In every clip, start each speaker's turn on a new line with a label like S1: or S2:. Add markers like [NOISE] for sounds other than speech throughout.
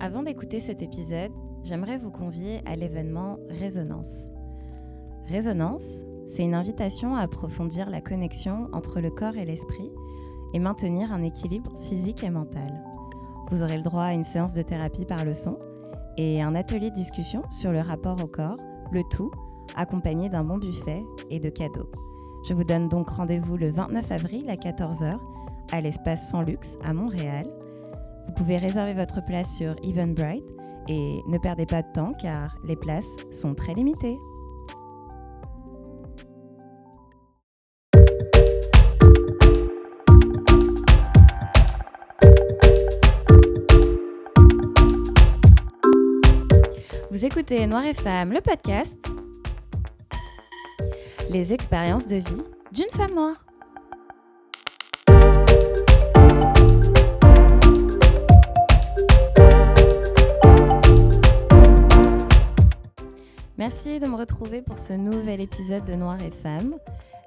S1: Avant d'écouter cet épisode, j'aimerais vous convier à l'événement Résonance. Résonance, c'est une invitation à approfondir la connexion entre le corps et l'esprit et maintenir un équilibre physique et mental. Vous aurez le droit à une séance de thérapie par le son et un atelier de discussion sur le rapport au corps, le tout accompagné d'un bon buffet et de cadeaux. Je vous donne donc rendez-vous le 29 avril à 14h à l'espace Sans Luxe à Montréal. Vous pouvez réserver votre place sur Eventbrite et ne perdez pas de temps car les places sont très limitées. Vous écoutez Noir et Femme, le podcast Les expériences de vie d'une femme noire. Merci de me retrouver pour ce nouvel épisode de Noir et Femme.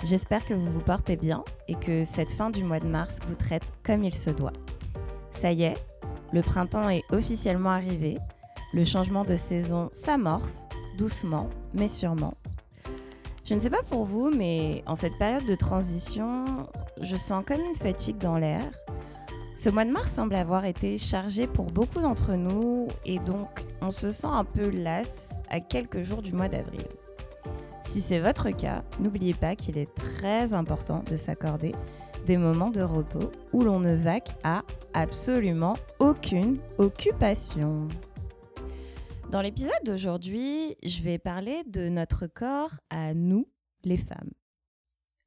S1: J'espère que vous vous portez bien et que cette fin du mois de mars vous traite comme il se doit. Ça y est, le printemps est officiellement arrivé. Le changement de saison s'amorce, doucement, mais sûrement. Je ne sais pas pour vous, mais en cette période de transition, je sens comme une fatigue dans l'air. Ce mois de mars semble avoir été chargé pour beaucoup d'entre nous et donc on se sent un peu las à quelques jours du mois d'avril. Si c'est votre cas, n'oubliez pas qu'il est très important de s'accorder des moments de repos où l'on ne vaque à absolument aucune occupation. Dans l'épisode d'aujourd'hui, je vais parler de notre corps à nous, les femmes.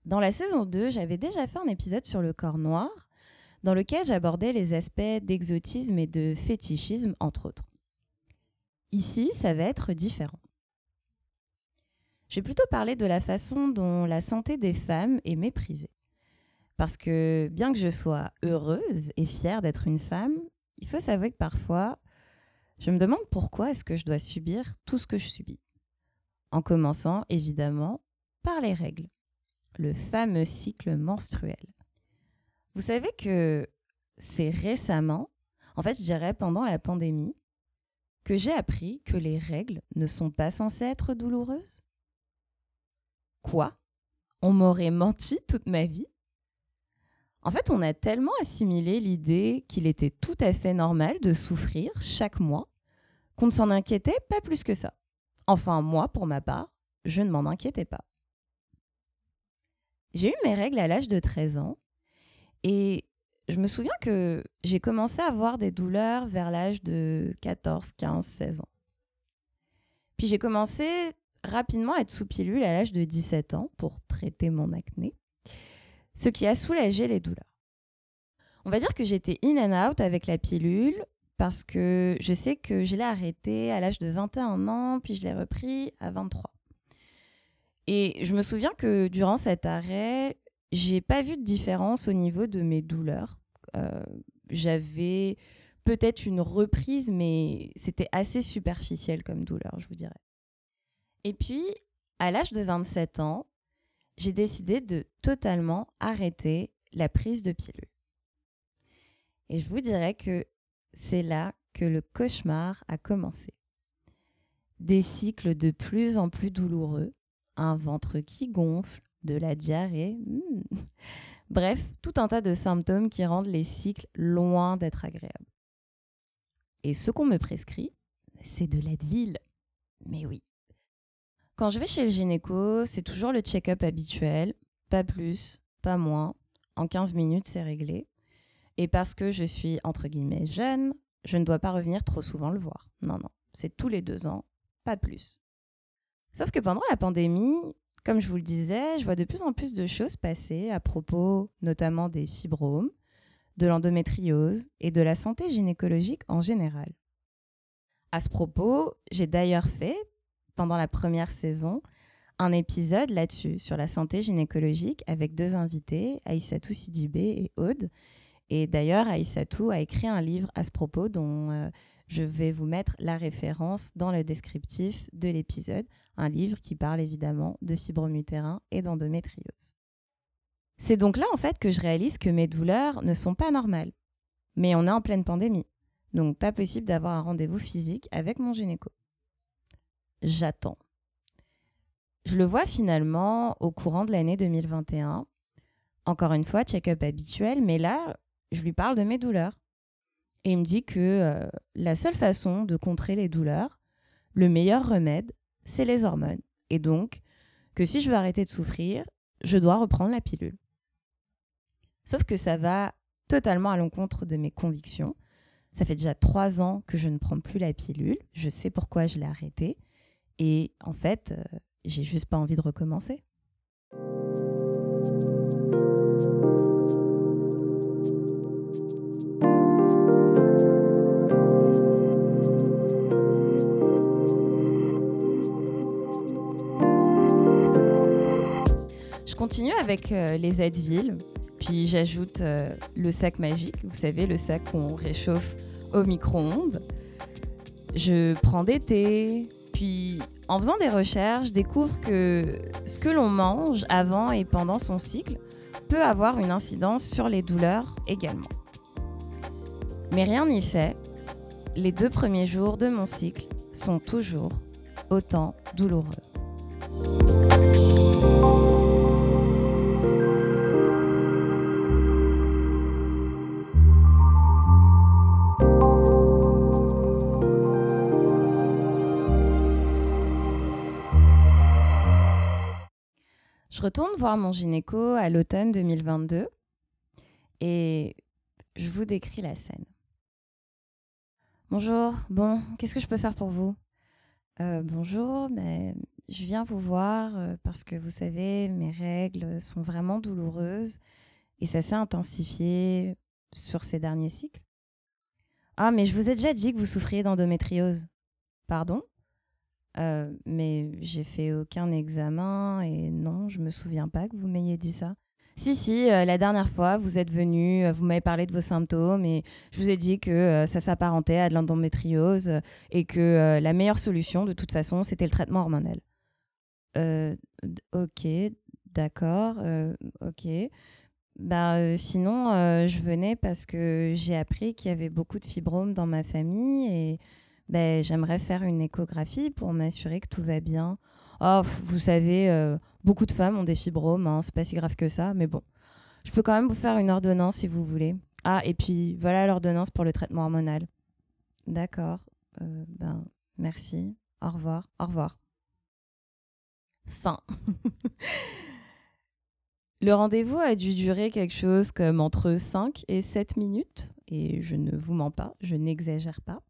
S1: Dans la saison 2, j'avais déjà fait un épisode sur le corps noir, dans lequel j'abordais les aspects d'exotisme et de fétichisme, entre autres. Ici, ça va être différent. Je vais plutôt parler de la façon dont la santé des femmes est méprisée. Parce que bien que je sois heureuse et fière d'être une femme, il faut s'avouer que parfois, je me demande pourquoi est-ce que je dois subir tout ce que je subis. En commençant, évidemment, par les règles, le fameux cycle menstruel. Vous savez que c'est récemment, en fait je dirais pendant la pandémie, que j'ai appris que les règles ne sont pas censées être douloureuses? Quoi? On m'aurait menti toute ma vie? En fait, on a tellement assimilé l'idée qu'il était tout à fait normal de souffrir chaque mois qu'on ne s'en inquiétait pas plus que ça. Enfin, moi, pour ma part, je ne m'en inquiétais pas. J'ai eu mes règles à l'âge de 13 ans et je me souviens que j'ai commencé à avoir des douleurs vers l'âge de 14, 15, 16 ans. Puis j'ai commencé rapidement à être sous pilule à l'âge de 17 ans pour traiter mon acné, ce qui a soulagé les douleurs. On va dire que j'étais in and out avec la pilule parce que je sais que je l'ai arrêtée à l'âge de 21 ans, puis je l'ai repris à 23. Et je me souviens que durant cet arrêt, j'ai pas vu de différence au niveau de mes douleurs. Euh, j'avais peut-être une reprise, mais c'était assez superficiel comme douleur, je vous dirais. Et puis, à l'âge de 27 ans, j'ai décidé de totalement arrêter la prise de pilule. Et je vous dirais que c'est là que le cauchemar a commencé. Des cycles de plus en plus douloureux, un ventre qui gonfle, de la diarrhée. Hmm. [LAUGHS] Bref, tout un tas de symptômes qui rendent les cycles loin d'être agréables. Et ce qu'on me prescrit, c'est de l'Advil. Mais oui. Quand je vais chez le gynéco, c'est toujours le check-up habituel, pas plus, pas moins. En 15 minutes, c'est réglé. Et parce que je suis, entre guillemets, jeune, je ne dois pas revenir trop souvent le voir. Non, non, c'est tous les deux ans, pas plus. Sauf que pendant la pandémie, comme je vous le disais, je vois de plus en plus de choses passer à propos notamment des fibromes, de l'endométriose et de la santé gynécologique en général. À ce propos, j'ai d'ailleurs fait, pendant la première saison, un épisode là-dessus, sur la santé gynécologique, avec deux invités, Aïssatou Sidibé et Aude. Et d'ailleurs, Aïssatou a écrit un livre à ce propos dont euh, je vais vous mettre la référence dans le descriptif de l'épisode, un livre qui parle évidemment de fibromes utérins et d'endométriose. C'est donc là en fait que je réalise que mes douleurs ne sont pas normales. Mais on est en pleine pandémie. Donc pas possible d'avoir un rendez-vous physique avec mon gynéco. J'attends. Je le vois finalement au courant de l'année 2021. Encore une fois, check-up habituel, mais là, je lui parle de mes douleurs. Et il me dit que euh, la seule façon de contrer les douleurs, le meilleur remède, c'est les hormones. Et donc, que si je veux arrêter de souffrir, je dois reprendre la pilule. Sauf que ça va totalement à l'encontre de mes convictions. Ça fait déjà trois ans que je ne prends plus la pilule. Je sais pourquoi je l'ai arrêtée. Et en fait, euh, j'ai juste pas envie de recommencer. Continue avec euh, les Advil, puis j'ajoute euh, le sac magique, vous savez, le sac qu'on réchauffe au micro-ondes. Je prends des thés, puis en faisant des recherches, je découvre que ce que l'on mange avant et pendant son cycle peut avoir une incidence sur les douleurs également. Mais rien n'y fait, les deux premiers jours de mon cycle sont toujours autant douloureux. Je retourne voir mon gynéco à l'automne 2022 et je vous décris la scène. Bonjour, bon, qu'est-ce que je peux faire pour vous? Euh, Bonjour, mais je viens vous voir euh, parce que vous savez, mes règles sont vraiment douloureuses et ça s'est intensifié sur ces derniers cycles. Ah, mais je vous ai déjà dit que vous souffriez d'endométriose. Pardon? Euh, mais j'ai fait aucun examen et non, je me souviens pas que vous m'ayez dit ça. Si, si, euh, la dernière fois, vous êtes venu, euh, vous m'avez parlé de vos symptômes et je vous ai dit que ça s'apparentait à de l'endométriose et que la meilleure solution, de toute façon, c'était le traitement hormonal. ok, d'accord, ok. Ben, sinon, je venais parce que j'ai appris qu'il y avait beaucoup de fibromes dans ma famille et ben, j'aimerais faire une échographie pour m'assurer que tout va bien. Oh, vous savez, euh, beaucoup de femmes ont des fibromes, hein, c'est pas si grave que ça, mais bon. Je peux quand même vous faire une ordonnance si vous voulez. Ah, et puis voilà l'ordonnance pour le traitement hormonal. D'accord. Euh, ben, merci. Au revoir. Au revoir. Fin. [LAUGHS] le rendez-vous a dû durer quelque chose comme entre 5 et 7 minutes. Et je ne vous mens pas, je n'exagère pas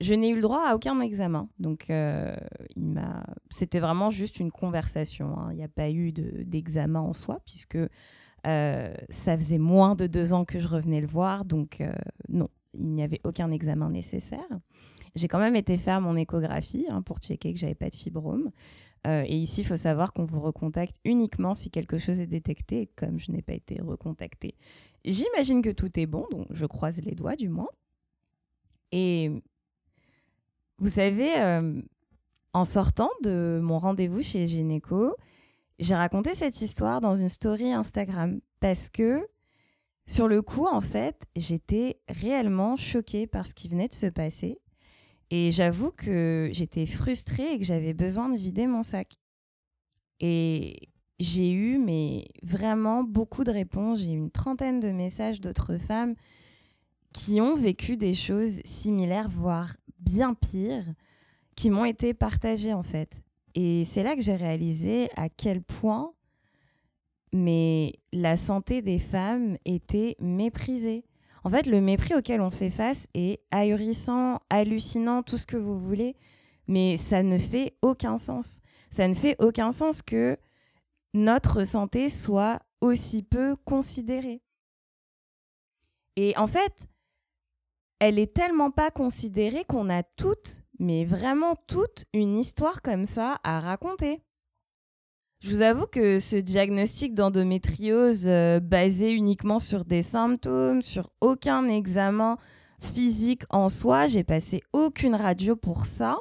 S1: je n'ai eu le droit à aucun examen. Donc, euh, il m'a... c'était vraiment juste une conversation. Hein. Il n'y a pas eu d'examen en soi, puisque euh, ça faisait moins de deux ans que je revenais le voir. Donc, euh, non, il n'y avait aucun examen nécessaire. J'ai quand même été faire mon échographie hein, pour checker que j'avais pas de fibrome. et ici, il faut savoir qu'on vous recontacte uniquement si quelque chose est détecté. comme je n'ai pas été recontactée, j'imagine que tout est bon, donc je croise les doigts du moins. Et vous savez, euh, en sortant de mon rendez-vous chez Gynéco, j'ai raconté cette histoire dans une story Instagram parce que sur le coup, en fait, j'étais réellement choquée par ce qui venait de se passer. Et j'avoue que j'étais frustrée et que j'avais besoin de vider mon sac. Et j'ai eu mais vraiment beaucoup de réponses. J'ai eu une trentaine de messages d'autres femmes qui ont vécu des choses similaires, voire bien pires qui m'ont été partagées en fait. Et c'est là que j'ai réalisé à quel point mais la santé des femmes était méprisée. En fait, le mépris auquel on fait face est ahurissant, hallucinant, tout ce que vous voulez, mais ça ne fait aucun sens. Ça ne fait aucun sens que notre santé soit aussi peu considérée. Et en fait, elle est tellement pas considérée qu'on a toutes, mais vraiment toute, une histoire comme ça à raconter. Je vous avoue que ce diagnostic d'endométriose euh, basé uniquement sur des symptômes, sur aucun examen physique en soi, j'ai passé aucune radio pour ça.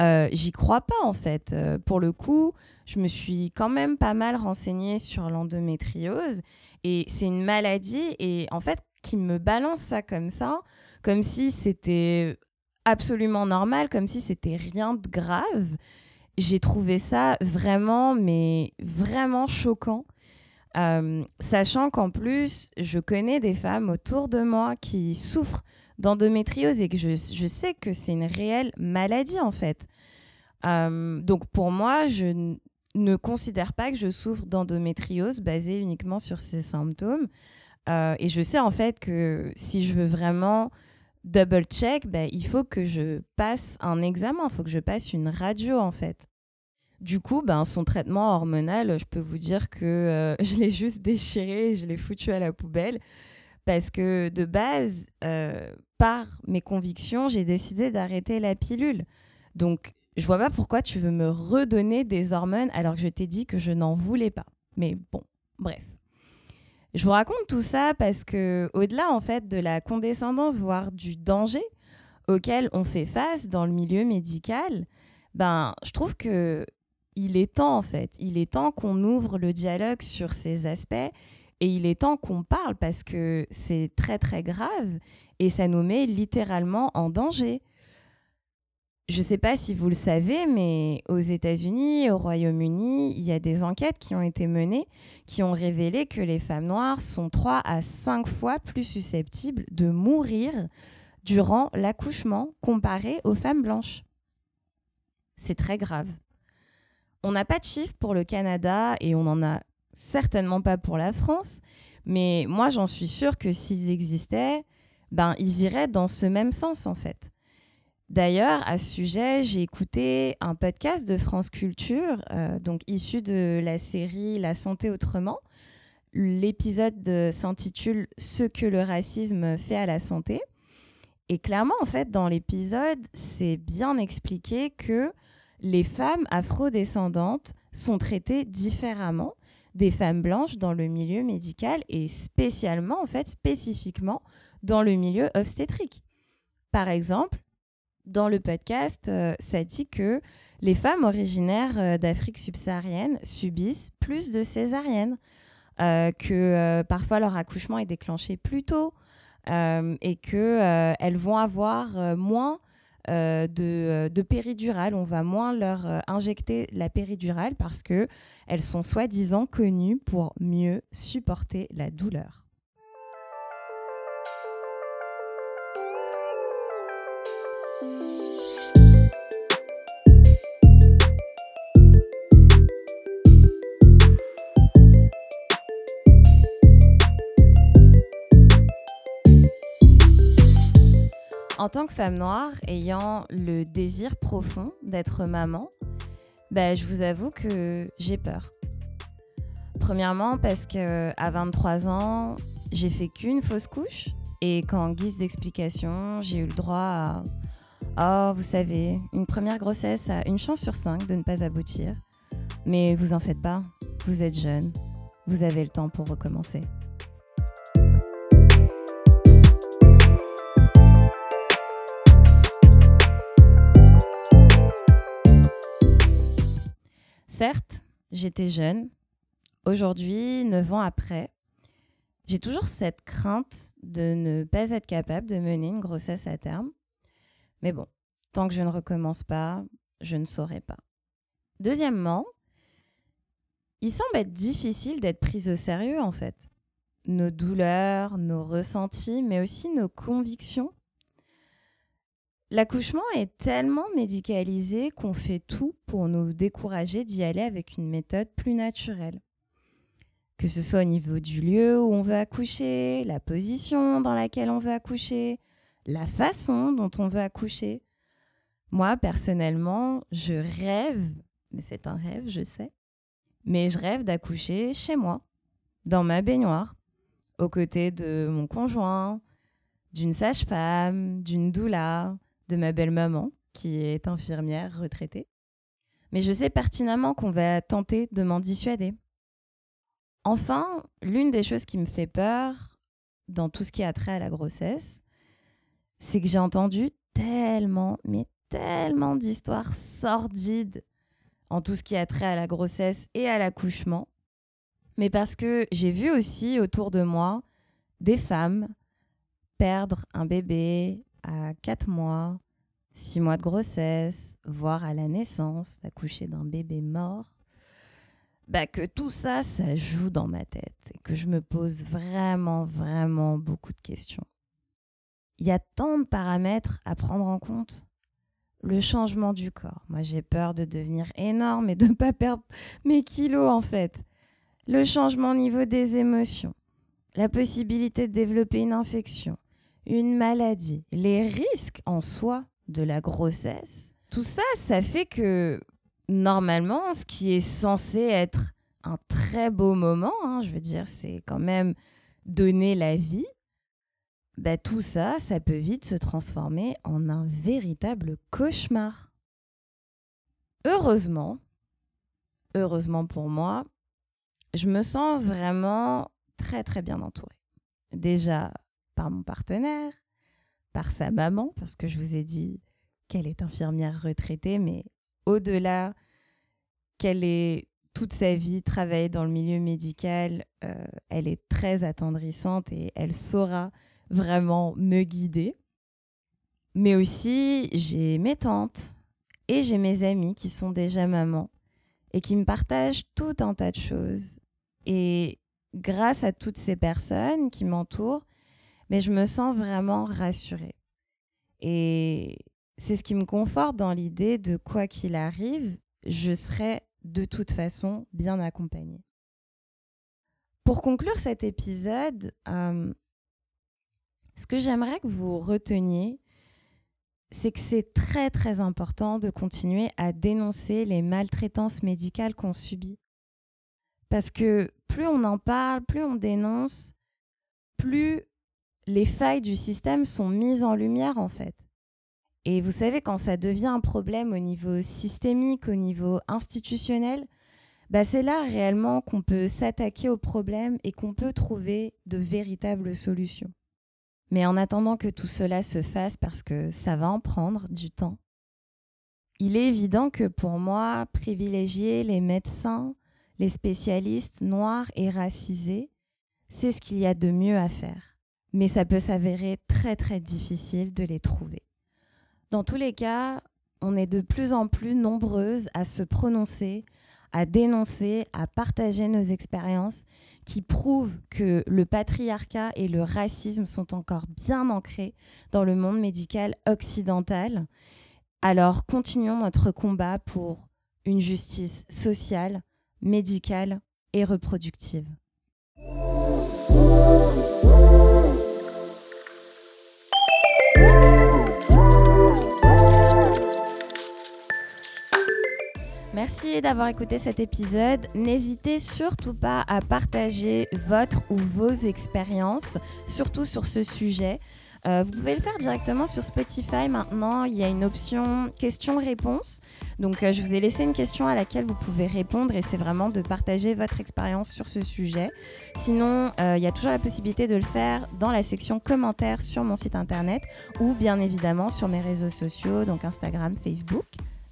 S1: Euh, j'y crois pas en fait. Euh, pour le coup, je me suis quand même pas mal renseignée sur l'endométriose et c'est une maladie et en fait qui me balance ça comme ça, comme si c'était absolument normal, comme si c'était rien de grave. J'ai trouvé ça vraiment, mais vraiment choquant. Euh, sachant qu'en plus, je connais des femmes autour de moi qui souffrent d'endométriose et que je, sais que c'est une réelle maladie en fait. Euh, donc pour moi, je ne considère pas que je souffre d'endométriose basée uniquement sur ces symptômes. Euh, et je sais en fait que si je veux vraiment double check, ben, il faut que je passe un examen, il faut que je passe une radio en fait. Du coup, ben, son traitement hormonal, je peux vous dire que euh, [LAUGHS] je l'ai juste déchiré, je l'ai foutu à la poubelle. Parce que de base, euh, par mes convictions, j'ai décidé d'arrêter la pilule. Donc, je vois pas pourquoi tu veux me redonner des hormones alors que je t'ai dit que je n'en voulais pas. Mais bon, bref. Je vous raconte tout ça parce que, au-delà en fait de la condescendance, voire du danger auquel on fait face dans le milieu médical, ben, je trouve que il est temps en fait, il est temps qu'on ouvre le dialogue sur ces aspects et il est temps qu'on parle parce que c'est très très grave et ça nous met littéralement en danger. Je ne sais pas si vous le savez, mais aux États-Unis, au Royaume-Uni, il y a des enquêtes qui ont été menées qui ont révélé que les femmes noires sont 3 à 5 fois plus susceptibles de mourir durant l'accouchement comparé aux femmes blanches. C'est très grave. On n'a pas de chiffres pour le Canada et on n'en a certainement pas pour la France, mais moi j'en suis sûre que s'ils existaient, ben ils iraient dans ce même sens en fait. D'ailleurs, à ce sujet, j'ai écouté un podcast de France Culture, euh, donc issu de la série La santé autrement. L'épisode s'intitule Ce que le racisme fait à la santé. Et clairement, en fait, dans l'épisode, c'est bien expliqué que les femmes afrodescendantes sont traitées différemment des femmes blanches dans le milieu médical et spécialement, en fait, spécifiquement dans le milieu obstétrique. Par exemple, dans le podcast, euh, ça dit que les femmes originaires euh, d'Afrique subsaharienne subissent plus de césariennes, euh, que parfois leur accouchement est déclenché plus tôt et qu'elles vont avoir moins de, de péridurale. On va moins leur injecter la péridurale parce que elles sont soi-disant connues pour mieux supporter la douleur. En tant que femme noire ayant le désir profond d'être maman, bah, je vous avoue que j'ai peur. Premièrement parce que à 23 ans, j'ai fait qu'une fausse couche et qu'en guise d'explication, j'ai eu le droit à oh, vous savez, une première grossesse a une chance sur cinq de ne pas aboutir. Mais vous en faites pas, vous êtes jeune, vous avez le temps pour recommencer. Certes, j'étais jeune. Aujourd'hui, neuf ans après, j'ai toujours cette crainte de ne pas être capable de mener une grossesse à terme. Mais bon, tant que je ne recommence pas, je ne saurai pas. Deuxièmement, il semble être difficile d'être prise au sérieux en fait. Nos douleurs, nos ressentis, mais aussi nos convictions L'accouchement est tellement médicalisé qu'on fait tout pour nous décourager d'y aller avec une méthode plus naturelle. Que ce soit au niveau du lieu où on veut accoucher, la position dans laquelle on veut accoucher, la façon dont on veut accoucher. Moi, personnellement, je rêve, mais c'est un rêve, je sais, mais je rêve d'accoucher chez moi, dans ma baignoire, aux côtés de mon conjoint, d'une sage-femme, d'une doula, de ma belle-maman, qui est infirmière retraitée. Mais je sais pertinemment qu'on va tenter de m'en dissuader. Enfin, l'une des choses qui me fait peur dans tout ce qui a trait à la grossesse, c'est que j'ai entendu tellement, mais tellement d'histoires sordides en tout ce qui a trait à la grossesse et à l'accouchement. Mais parce que j'ai vu aussi autour de moi des femmes perdre un bébé à 4 mois, 6 mois de grossesse, voire à la naissance, d'accoucher d'un bébé mort, bah que tout ça, ça joue dans ma tête et que je me pose vraiment, vraiment beaucoup de questions. Il y a tant de paramètres à prendre en compte. Le changement du corps. Moi, j'ai peur de devenir énorme et de ne pas perdre mes kilos, en fait. Le changement au niveau des émotions. La possibilité de développer une infection une maladie, les risques en soi de la grossesse, tout ça, ça fait que normalement, ce qui est censé être un très beau moment, hein, je veux dire, c'est quand même donner la vie, bah, tout ça, ça peut vite se transformer en un véritable cauchemar. Heureusement, heureusement pour moi, je me sens vraiment très très bien entourée. Déjà, par mon partenaire, par sa maman, parce que je vous ai dit qu'elle est infirmière retraitée, mais au-delà qu'elle est toute sa vie travaillée dans le milieu médical, euh, elle est très attendrissante et elle saura vraiment me guider. Mais aussi, j'ai mes tantes et j'ai mes amis qui sont déjà mamans et qui me partagent tout un tas de choses. Et grâce à toutes ces personnes qui m'entourent, mais je me sens vraiment rassurée. Et c'est ce qui me conforte dans l'idée de quoi qu'il arrive, je serai de toute façon bien accompagnée. Pour conclure cet épisode, euh, ce que j'aimerais que vous reteniez, c'est que c'est très très important de continuer à dénoncer les maltraitances médicales qu'on subit. Parce que plus on en parle, plus on dénonce, plus les failles du système sont mises en lumière en fait. Et vous savez, quand ça devient un problème au niveau systémique, au niveau institutionnel, bah c'est là réellement qu'on peut s'attaquer au problème et qu'on peut trouver de véritables solutions. Mais en attendant que tout cela se fasse, parce que ça va en prendre du temps, il est évident que pour moi, privilégier les médecins, les spécialistes noirs et racisés, c'est ce qu'il y a de mieux à faire mais ça peut s'avérer très très difficile de les trouver. Dans tous les cas, on est de plus en plus nombreuses à se prononcer, à dénoncer, à partager nos expériences qui prouvent que le patriarcat et le racisme sont encore bien ancrés dans le monde médical occidental. Alors continuons notre combat pour une justice sociale, médicale et reproductive. Merci d'avoir écouté cet épisode. N'hésitez surtout pas à partager votre ou vos expériences, surtout sur ce sujet. Euh, vous pouvez le faire directement sur Spotify maintenant. Il y a une option question-réponse. Donc, euh, je vous ai laissé une question à laquelle vous pouvez répondre et c'est vraiment de partager votre expérience sur ce sujet. Sinon, euh, il y a toujours la possibilité de le faire dans la section commentaires sur mon site internet ou bien évidemment sur mes réseaux sociaux, donc Instagram, Facebook.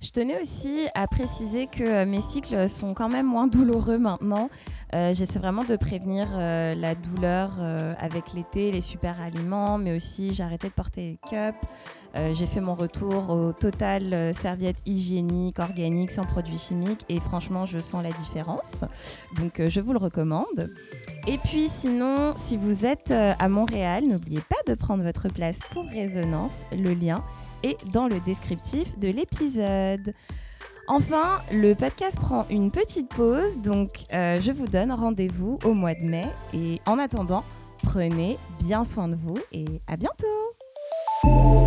S1: Je tenais aussi à préciser que euh, mes cycles sont quand même moins douloureux maintenant. Euh, j'essaie vraiment de prévenir euh, la douleur avec l'été, les super aliments, mais aussi j'ai arrêté de porter les cups. j'ai fait mon retour au total serviette hygiénique, organique, sans produits chimiques et franchement je sens la différence. Donc je vous le recommande. Et puis sinon, si vous êtes à Montréal, n'oubliez pas de prendre votre place pour Résonance. Le lien et dans le descriptif de l'épisode. Enfin, le podcast prend une petite pause, donc euh, je vous donne rendez-vous au mois de mai. Et en attendant, prenez bien soin de vous et à bientôt